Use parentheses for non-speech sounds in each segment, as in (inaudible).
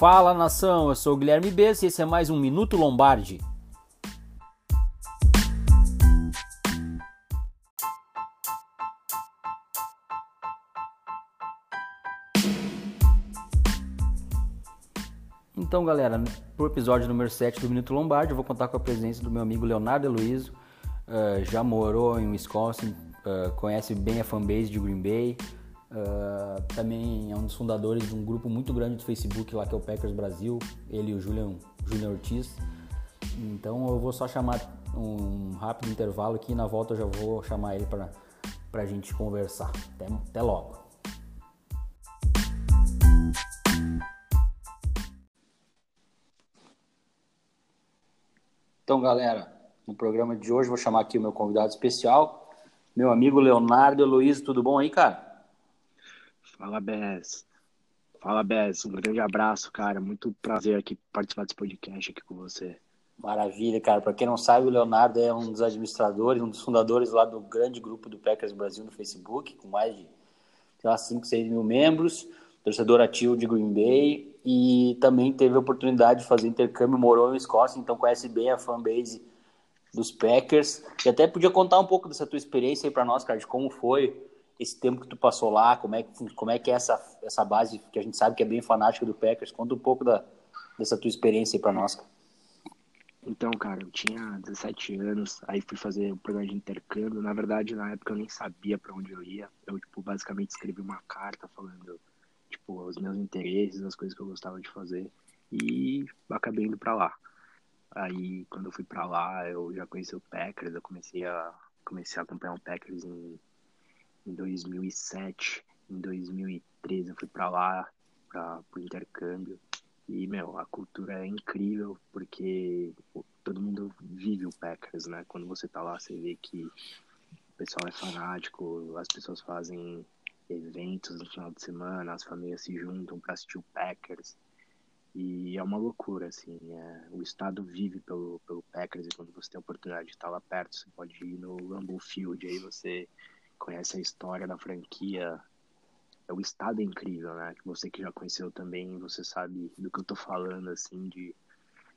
Fala nação, eu sou o Guilherme Bess e esse é mais um Minuto Lombardi. Então, galera, pro episódio número 7 do Minuto Lombardi, eu vou contar com a presença do meu amigo Leonardo Heloísio. Uh, já morou em Wisconsin, uh, conhece bem a fanbase de Green Bay, Uh, também é um dos fundadores de um grupo muito grande do Facebook lá que é o Packers Brasil, ele e o Julian, Julian Ortiz. Então eu vou só chamar um rápido intervalo aqui e na volta eu já vou chamar ele para a gente conversar. Até, até logo. Então, galera, no programa de hoje vou chamar aqui o meu convidado especial, meu amigo Leonardo Luiz. Tudo bom aí, cara? Fala, Bess. Fala, Bess. Um grande abraço, cara. Muito prazer aqui participar desse podcast aqui com você. Maravilha, cara. Para quem não sabe, o Leonardo é um dos administradores, um dos fundadores lá do grande grupo do Packers Brasil no Facebook, com mais de, sei lá, 5, 6 mil membros, torcedor ativo de Green Bay, e também teve a oportunidade de fazer intercâmbio, morou em Escócia, então conhece bem a fanbase dos Packers. E até podia contar um pouco dessa tua experiência aí para nós, cara, de como foi esse tempo que tu passou lá, como é que, como é, que é essa, essa base que a gente sabe que é bem fanática do Packers. Conta um pouco da, dessa tua experiência aí para nós. Então, cara, eu tinha 17 anos, aí fui fazer um programa de intercâmbio. Na verdade, na época eu nem sabia para onde eu ia. Eu, tipo, basicamente escrevi uma carta falando, tipo, os meus interesses, as coisas que eu gostava de fazer. E acabei indo para lá. Aí, quando eu fui para lá, eu já conheci o Packers, eu comecei a, comecei a acompanhar o Packers em em 2007, em 2013 eu fui para lá para o intercâmbio e meu a cultura é incrível porque todo mundo vive o Packers, né? Quando você tá lá você vê que o pessoal é fanático, as pessoas fazem eventos no final de semana, as famílias se juntam para assistir o Packers. E é uma loucura, assim. É, o estado vive pelo, pelo Packers e quando você tem a oportunidade de estar lá perto, você pode ir no Rumble Field, aí você conhece a história da franquia, é o estado é incrível, né? Você que já conheceu também, você sabe do que eu tô falando, assim, de,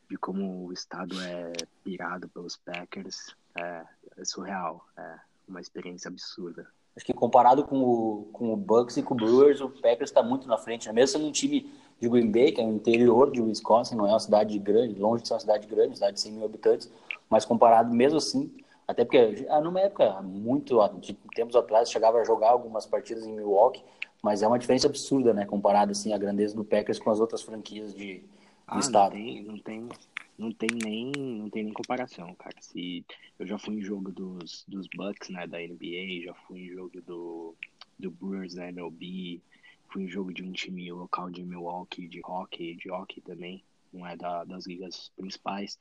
de como o estado é pirado pelos Packers. É, é surreal, é uma experiência absurda. Acho que comparado com o, com o Bucks e com o Brewers, o Packers está muito na frente, né? Mesmo sendo um time de Green Bay, que é no interior de Wisconsin, não é uma cidade grande, longe de ser uma cidade grande, uma cidade de 100 mil habitantes, mas comparado mesmo assim até porque, ah, numa época muito de tempos atrás, chegava a jogar algumas partidas em Milwaukee, mas é uma diferença absurda, né? Comparado assim a grandeza do Packers com as outras franquias de do ah, estado. Não tem, não tem, não tem nem, não tem nem comparação, cara. Se eu já fui em jogo dos, dos Bucks, né, da NBA, já fui em jogo do do Brewers da MLB, fui em jogo de um time local de Milwaukee de hockey, de hockey também, não é da, das ligas principais.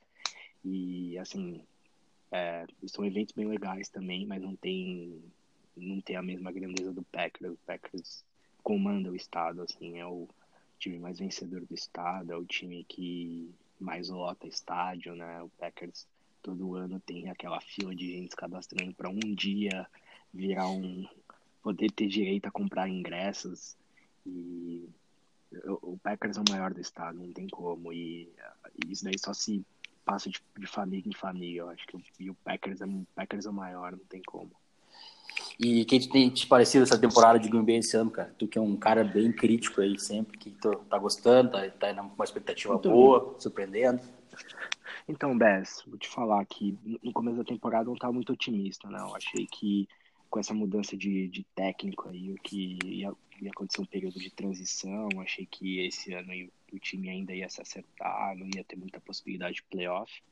E assim, é, são eventos bem legais também, mas não tem, não tem a mesma grandeza do Packers. O Packers comanda o estado, assim, é o time mais vencedor do estado, é o time que mais lota estádio, né? O Packers todo ano tem aquela fila de gente cadastrando para um dia virar um poder ter direito a comprar ingressos e o Packers é o maior do estado, não tem como e isso daí só se passa de, de, família em família. Eu acho que e o Packers é, o Packers é o maior, não tem como. E quem tem te parecido essa temporada de Green Bay esse ano, cara? Tu que é um cara bem crítico aí sempre, que tu tá gostando, tá, tá numa expectativa então, boa, surpreendendo. Então, Bess, vou te falar que no começo da temporada eu não tava muito otimista, né? Eu achei que com essa mudança de, de técnico aí, o que ia, ia acontecer um período de transição, achei que esse ano o time ainda ia se acertar, não ia ter muita possibilidade de playoff,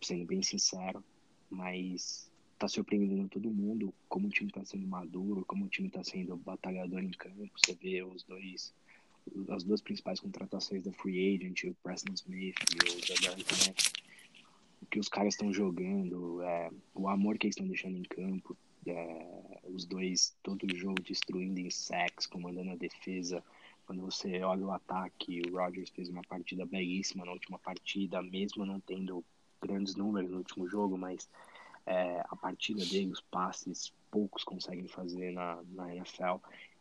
sendo bem sincero, mas tá surpreendendo todo mundo como o time tá sendo maduro, como o time tá sendo batalhador em campo, você vê os dois as duas principais contratações da Free Agent, o Preston Smith e o Jadar também, o que os caras estão jogando, é, o amor que eles estão deixando em campo, é, os dois todo o jogo destruindo em sacks, comandando a defesa, quando você olha o ataque, o Rodgers fez uma partida belíssima na última partida, mesmo não tendo grandes números no último jogo, mas é, a partida dele, os passes, poucos conseguem fazer na, na NFL.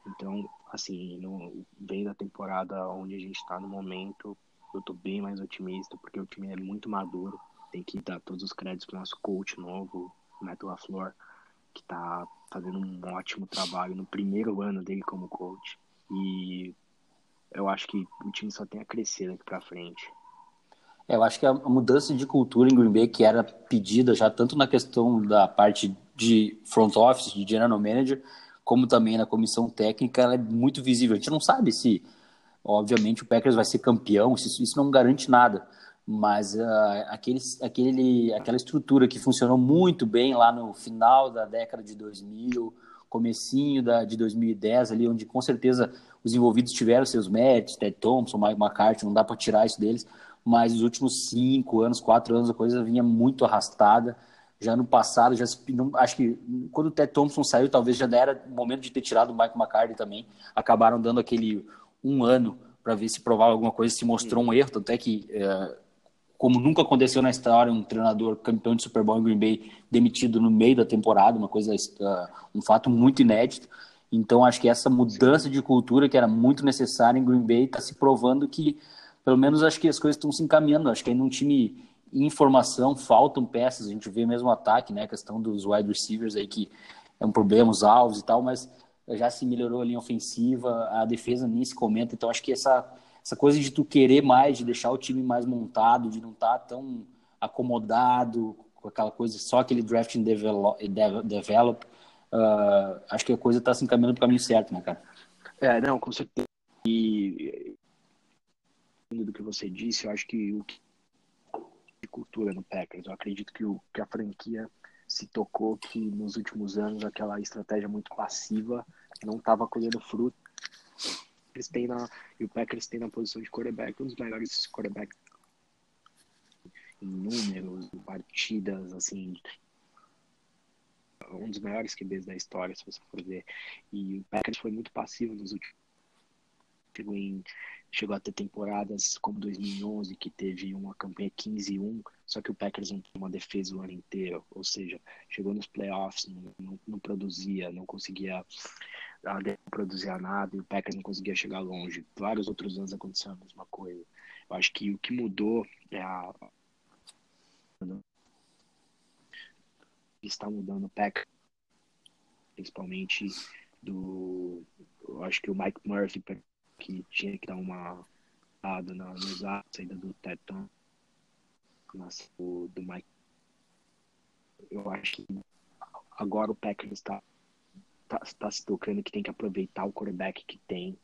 Então, assim, no, bem da temporada onde a gente está no momento, eu tô bem mais otimista, porque o time é muito maduro. Tem que dar todos os créditos pro nosso coach novo, Matt LaFleur, que tá fazendo um ótimo trabalho no primeiro ano dele como coach. E eu acho que o time só tem a crescer daqui para frente. É, eu acho que a mudança de cultura em Green Bay, que era pedida já tanto na questão da parte de front office, de general manager, como também na comissão técnica, ela é muito visível. A gente não sabe se, obviamente, o Packers vai ser campeão, isso, isso não garante nada. Mas uh, aquele, aquele, aquela estrutura que funcionou muito bem lá no final da década de 2000, comecinho da, de 2010 ali, onde com certeza os envolvidos tiveram seus méritos, Ted Thompson, Mike McCarthy, não dá para tirar isso deles, mas os últimos cinco anos, quatro anos, a coisa vinha muito arrastada. Já no passado, já não, acho que quando o Ted Thompson saiu, talvez já era momento de ter tirado o Mike McCarthy também. Acabaram dando aquele um ano para ver se provava alguma coisa, se mostrou um erro, tanto é que é, como nunca aconteceu na história, um treinador campeão de Super Bowl em Green Bay demitido no meio da temporada, uma coisa, uh, um fato muito inédito. Então, acho que essa mudança de cultura que era muito necessária em Green Bay está se provando que, pelo menos, acho que as coisas estão se encaminhando. Acho que ainda um time em formação, faltam peças. A gente vê mesmo o ataque, né? A questão dos wide receivers aí, que é um problema, os alvos e tal, mas já se melhorou a linha ofensiva, a defesa nem se comenta. Então, acho que essa essa coisa de tu querer mais, de deixar o time mais montado, de não estar tá tão acomodado com aquela coisa, só aquele draft and develop, develop uh, acho que a coisa está se encaminhando para o caminho certo, né, cara? É, não, com certeza. E do que você disse, eu acho que o que de cultura no Packers, eu acredito que, o, que a franquia se tocou que nos últimos anos aquela estratégia muito passiva não estava colhendo fruto Packers tem na, e o Packers tem na posição de quarterback, um dos melhores quarterbacks em números, partidas, assim, um dos melhores QBs da história, se você for ver. E o Packers foi muito passivo nos últimos chegou, em, chegou a ter temporadas como 2011, que teve uma campanha 15-1, só que o Packers não tinha uma defesa o ano inteiro, ou seja, chegou nos playoffs, não, não, não produzia, não conseguia ela não produzia nada e o Packers não conseguia chegar longe. Vários outros anos aconteceu a mesma coisa. Eu acho que o que mudou é a. Está mudando o Packers, principalmente do. Eu acho que o Mike Murphy, que tinha que dar uma dada na, na saída do Teton, do, do Mike. Eu acho que agora o Packers está tá, tá se tocando que tem que aproveitar o quarterback que tem,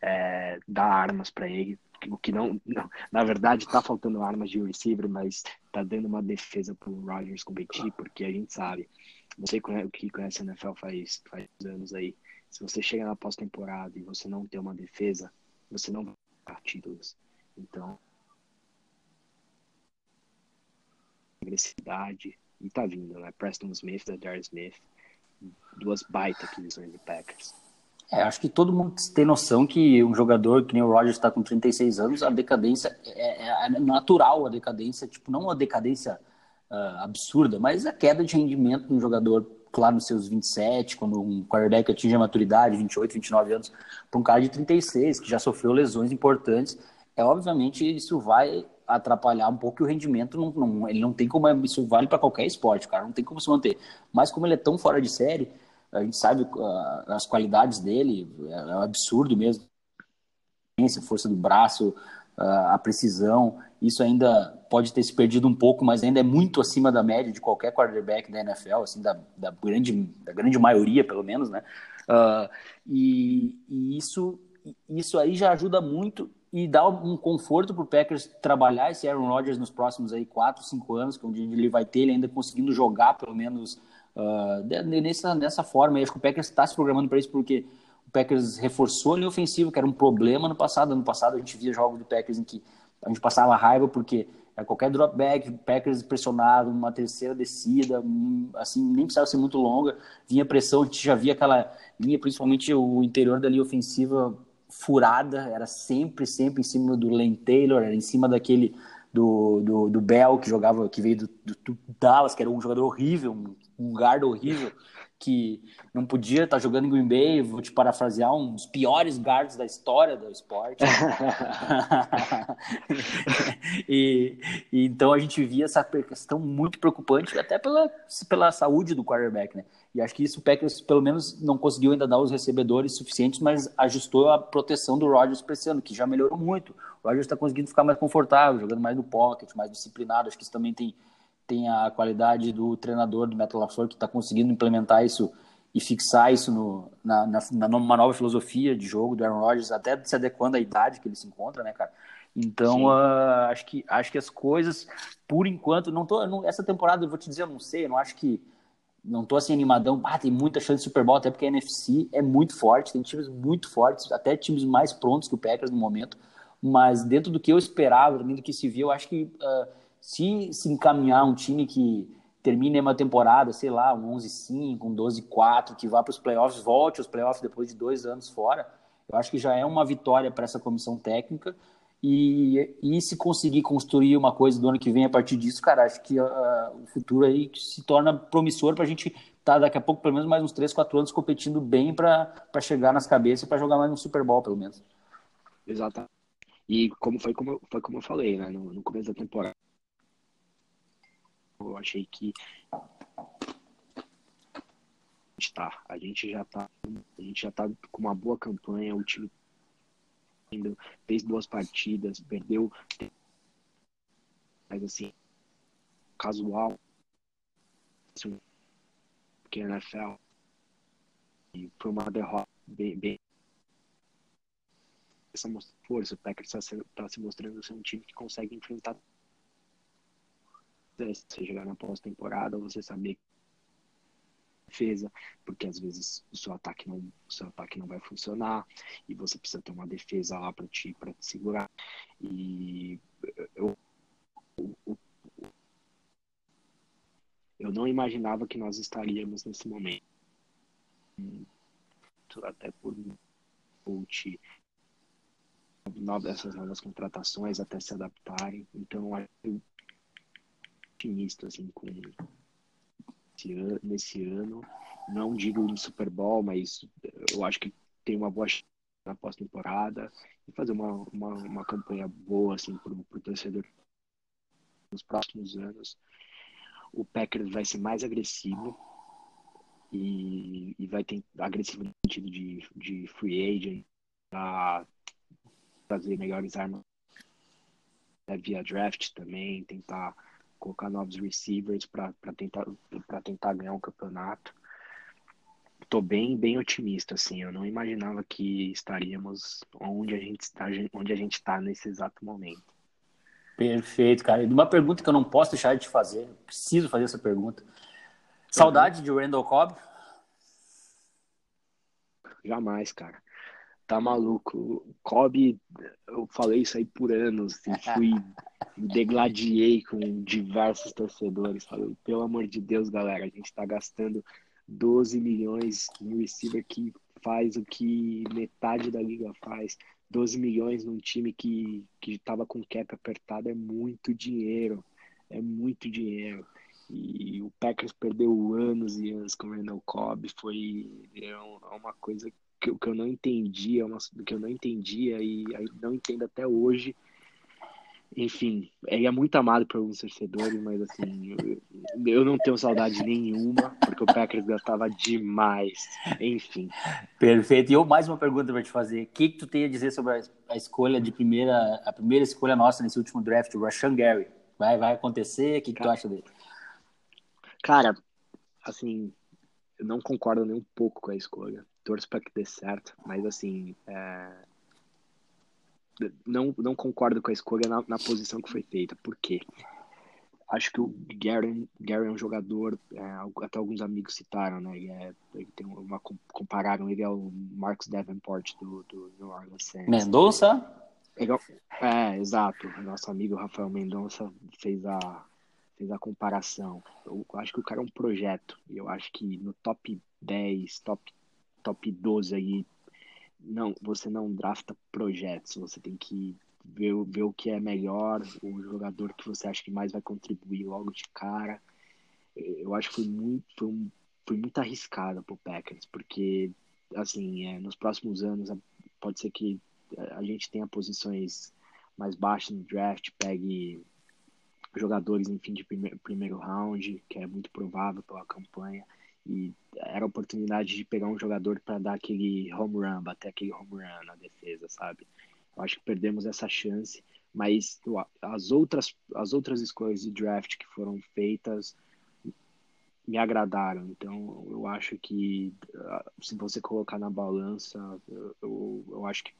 é, dar armas para ele, o que não, não, na verdade tá faltando armas de receiver, mas tá dando uma defesa pro Rodgers competir, porque a gente sabe, você que conhece a NFL faz, faz anos aí, se você chega na pós-temporada e você não tem uma defesa, você não vai ganhar títulos. Então, agressividade, e tá vindo, né? Preston Smith, da Darius Smith, duas baita aquisições do Packers. É, acho que todo mundo tem noção que um jogador que nem o Rodgers está com 36 anos, a decadência é, é, é, natural, a decadência, tipo, não uma decadência uh, absurda, mas a queda de rendimento de um jogador, claro, nos seus 27, quando um quarterback atinge a maturidade, 28, 29 anos, para um cara de 36, que já sofreu lesões importantes, é obviamente isso vai atrapalhar um pouco o rendimento não, não, ele não tem como isso vale para qualquer esporte cara não tem como se manter. Mas como ele é tão fora de série a gente sabe uh, as qualidades dele é, é um absurdo mesmo. A força do braço uh, a precisão isso ainda pode ter se perdido um pouco mas ainda é muito acima da média de qualquer quarterback da NFL assim da, da grande da grande maioria pelo menos né? Uh, e, e isso isso aí já ajuda muito e dá um conforto para o Packers trabalhar esse Aaron Rodgers nos próximos aí quatro, cinco anos, que é onde ele vai ter ele ainda conseguindo jogar pelo menos uh, nessa, nessa forma. E acho que o Packers está se programando para isso porque o Packers reforçou a linha ofensiva, que era um problema no passado. Ano passado a gente via jogos do Packers em que a gente passava raiva porque é qualquer drop back, Packers pressionado, uma terceira descida, assim, nem precisava ser muito longa, vinha pressão, a gente já via aquela linha, principalmente o interior da linha ofensiva furada, era sempre, sempre em cima do Lane Taylor, era em cima daquele do, do, do Bell, que jogava, que veio do, do, do, Dallas, que era um jogador horrível, um guarda horrível que não podia estar tá jogando em Green Bay, vou te parafrasear, um dos piores guards da história do esporte. (laughs) e, e, então a gente via essa questão muito preocupante, até pela, pela saúde do quarterback, né? E acho que isso o Packers, pelo menos, não conseguiu ainda dar os recebedores suficientes, mas ajustou a proteção do Rodgers para esse ano, que já melhorou muito. O Rodgers está conseguindo ficar mais confortável, jogando mais no pocket, mais disciplinado. Acho que isso também tem, tem a qualidade do treinador do Metal LaFleur, que está conseguindo implementar isso e fixar isso no, na, na, numa nova filosofia de jogo do Aaron Rodgers, até se adequando à idade que ele se encontra, né, cara? Então, uh, acho, que, acho que as coisas, por enquanto, não tô. Não, essa temporada, eu vou te dizer, eu não sei, eu não acho que não tô assim animadão, ah, tem muita chance de Super Bowl, até porque a NFC é muito forte, tem times muito fortes, até times mais prontos que o Packers no momento, mas dentro do que eu esperava, dentro do que se viu, eu acho que uh, se se encaminhar um time que termine uma temporada, sei lá, um 11-5, um 12-4, que vá para os playoffs, volte aos playoffs depois de dois anos fora, eu acho que já é uma vitória para essa comissão técnica, e, e se conseguir construir uma coisa do ano que vem a partir disso, cara, acho que uh, o futuro aí se torna promissor para a gente estar tá, daqui a pouco, pelo menos mais uns 3, 4 anos, competindo bem para chegar nas cabeças e para jogar mais um Super Bowl, pelo menos. Exatamente. E como foi como, foi como eu falei, né, no, no começo da temporada, eu achei que a gente tá, a gente já tá, a gente já tá com uma boa campanha, o time fez boas partidas, perdeu. Mas assim, casual. Porque a NFL e foi uma derrota bem, bem essa força, o Packers está tá se mostrando ser um time que consegue enfrentar você chegar na pós-temporada, você saber defesa, porque às vezes o seu ataque não, o seu ataque não vai funcionar e você precisa ter uma defesa lá para te, para te segurar. E eu, eu, eu não imaginava que nós estaríamos nesse momento. Até por coach essas novas contratações até se adaptarem. Então, eu otimista assim com nesse ano, nesse ano. Não digo no Super Bowl, mas eu acho que tem uma boa na pós-temporada e fazer uma, uma, uma campanha boa assim, para o torcedor nos próximos anos. O Packers vai ser mais agressivo e, e vai ter agressivo no sentido de, de free agent, para fazer melhores armas via draft também, tentar colocar novos receivers para tentar, tentar ganhar um campeonato. Tô bem, bem otimista, assim. Eu não imaginava que estaríamos onde a gente está, onde a gente está nesse exato momento. Perfeito, cara. E uma pergunta que eu não posso deixar de te fazer, preciso fazer essa pergunta. Saudade de Randall Cobb? Jamais, cara. Tá maluco. Cobb, eu falei isso aí por anos. E (laughs) fui degladiei com diversos torcedores. Falei, pelo amor de Deus, galera, a gente está gastando 12 milhões no receiver que faz o que metade da liga faz. 12 milhões num time que, que tava com cap apertado é muito dinheiro. É muito dinheiro. E o Packers perdeu anos e anos com o Randall Cobb. Foi é uma coisa que, que eu não entendia, uma, que eu não entendia e não entendo até hoje enfim, ele é muito amado por alguns torcedores, mas assim, eu, eu, não tenho saudade nenhuma, porque o Packers gastava demais. Enfim. Perfeito. E eu mais uma pergunta para te fazer. O que, que tu tem a dizer sobre a, a, escolha de primeira, a primeira escolha nossa nesse último draft, o Rashan Gary? Vai, vai acontecer? O que, que tu acha dele? Cara, assim, eu não concordo nem um pouco com a escolha. Torço para que dê certo, mas assim, é não, não concordo com a escolha na, na posição que foi feita. Por quê? Acho que o Gary, Gary é um jogador, é, até alguns amigos citaram, né? Ele, é, ele tem uma, compararam ele ao Marcus Davenport do, do New Orleans Saints. Mendonça? Ele, é, exato. Nosso amigo Rafael Mendonça fez a, fez a comparação. Eu acho que o cara é um projeto. E eu acho que no top 10, top, top 12 aí não, você não drafta projetos, você tem que ver, ver o que é melhor, o jogador que você acha que mais vai contribuir logo de cara. eu acho que foi muito, foi, um, foi muito arriscado pro Packers, porque, assim, é, nos próximos anos pode ser que a gente tenha posições mais baixas no draft, pegue jogadores em fim de primeiro, round, que é muito provável pela campanha, e era a oportunidade de pegar um jogador para dar aquele home run, bater aquele home run na defesa, sabe? Eu acho que perdemos essa chance, mas as outras, as outras escolhas de draft que foram feitas me agradaram. Então, eu acho que ah, se você colocar na balança, eu, eu acho que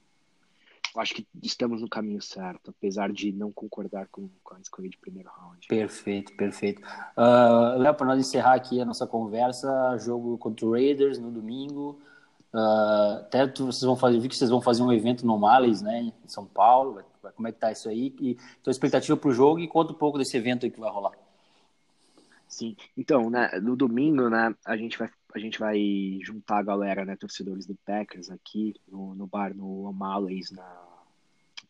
acho que estamos no caminho certo, apesar de não concordar com, com a escolha de primeiro round. Perfeito, perfeito. Uh, Léo, para nós encerrar aqui a nossa conversa, jogo contra o Raiders no domingo. Uh, até vocês vão fazer, vi que vocês vão fazer um evento no Males, né, em São Paulo. Como é que tá isso aí? E tua expectativa para o jogo e conta um pouco desse evento aí que vai rolar. Sim. Então, né, no domingo, né, a gente vai a gente vai juntar a galera, né, torcedores do Packers aqui no, no bar no O'Malley's, na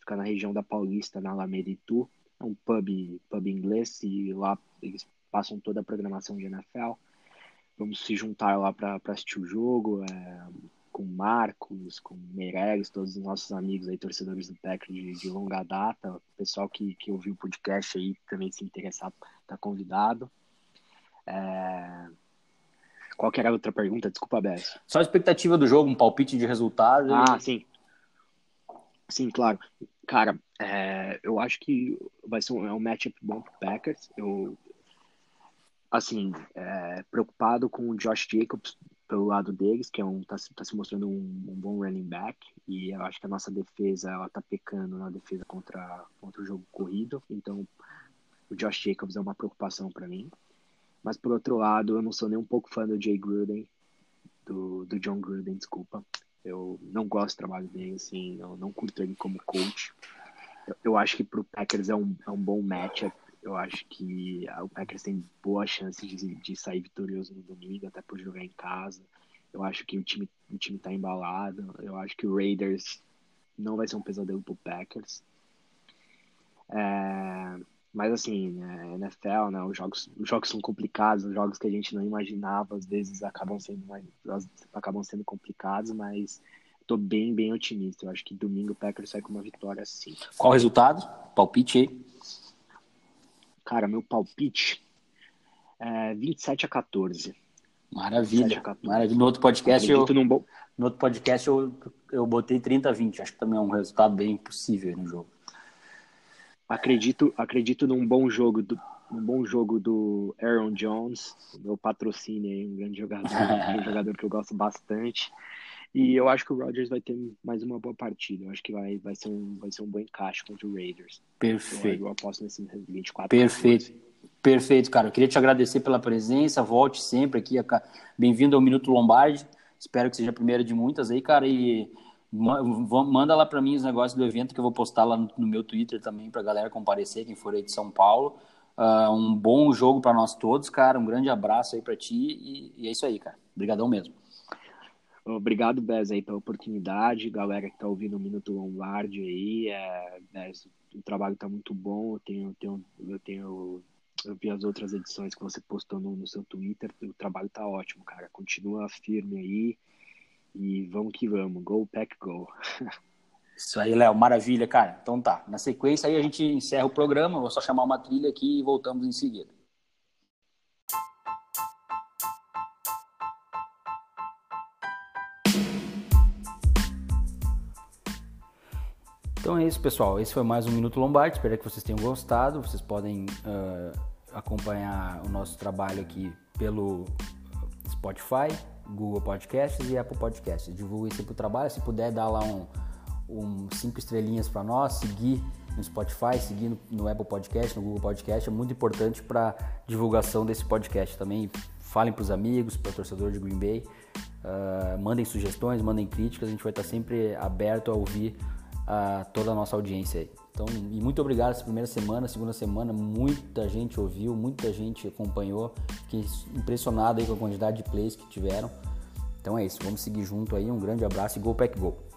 fica na região da Paulista, na Alameda Itu. É um pub, pub inglês e lá eles passam toda a programação de NFL. Vamos se juntar lá para assistir o jogo, é, com Marcos, com Meirelles, todos os nossos amigos aí, torcedores do Packers de, de longa data. O pessoal que, que ouviu o podcast aí também se interessar, tá convidado. É... Qual que era a outra pergunta? Desculpa, Bess. Só a expectativa do jogo, um palpite de resultado. Ah, e... sim. Sim, claro. Cara, é, eu acho que vai ser um, é um matchup bom pro Packers. Eu, assim, é, preocupado com o Josh Jacobs pelo lado deles, que é um, tá, tá se mostrando um, um, bom running back, e eu acho que a nossa defesa, ela tá pecando na defesa contra, contra o jogo corrido, então o Josh Jacobs é uma preocupação para mim. Mas por outro lado, eu não sou nem um pouco fã do Jay Gruden, do, do John Gruden, desculpa. Eu não gosto do trabalho dele, assim, eu não curto ele como coach. Eu, eu acho que pro Packers é um, é um bom matchup. Eu acho que o Packers tem boa chance de, de sair vitorioso no domingo, até por jogar em casa. Eu acho que o time, o time tá embalado. Eu acho que o Raiders não vai ser um pesadelo pro Packers. É, mas assim, né, NFL, né, os jogos, os jogos são complicados, os jogos que a gente não imaginava, às vezes acabam sendo mais, acabam sendo complicados, mas tô bem, bem otimista. Eu acho que domingo o Packers sai com uma vitória sim. Qual o resultado? Palpite aí. Cara, meu palpite é 27 a 14. Maravilha. A 14. Maravilha. No outro podcast eu, bom... no outro podcast eu, eu botei 30 a 20. Acho que também é um resultado bem possível no jogo. Acredito, acredito num bom jogo do, num bom jogo do Aaron Jones, meu patrocínio aí, um grande jogador, (laughs) um jogador que eu gosto bastante. E eu acho que o Rodgers vai ter mais uma boa partida. Eu acho que vai, vai, ser, um, vai ser um bom encaixe contra o Raiders. Perfeito. Eu, eu aposto nesse 24. Perfeito. Perfeito, cara. Eu queria te agradecer pela presença. Volte sempre aqui. Bem-vindo ao Minuto Lombardi. Espero que seja a primeira de muitas aí, cara. E Manda lá para mim os negócios do evento que eu vou postar lá no, meu Twitter também para galera comparecer, quem for aí de São Paulo. Uh, um bom jogo para nós todos, cara. Um grande abraço aí para ti e, e, é isso aí, cara. Obrigadão mesmo. Obrigado, Bez, aí pela oportunidade. Galera que tá ouvindo o Minuto Lombardi aí, é, o trabalho tá muito bom. Eu tenho, tenho, eu tenho eu vi as outras edições que você postou no, no seu Twitter. O trabalho tá ótimo, cara. Continua firme aí. E vamos que vamos. Go, pack, go. Isso aí, Léo. Maravilha, cara. Então tá. Na sequência aí a gente encerra o programa. Vou só chamar uma trilha aqui e voltamos em seguida. Então é isso, pessoal. Esse foi mais um Minuto Lombardi. Espero que vocês tenham gostado. Vocês podem uh, acompanhar o nosso trabalho aqui pelo Spotify, Google Podcasts e Apple Podcasts. Divulgue esse pro trabalho, se puder dar lá um, um cinco estrelinhas para nós, seguir no Spotify, seguir no, no, Apple Podcast, no Google Podcast, é muito importante para divulgação desse podcast também. Falem para os amigos, para o torcedor de Green Bay, uh, mandem sugestões, mandem críticas, a gente vai estar sempre aberto a ouvir uh, toda a nossa audiência aí. Então, e muito obrigado essa primeira semana, segunda semana, muita gente ouviu, muita gente acompanhou, fiquei impressionado aí com a quantidade de plays que tiveram. Então é isso, vamos seguir junto aí, um grande abraço e Go Pack Go!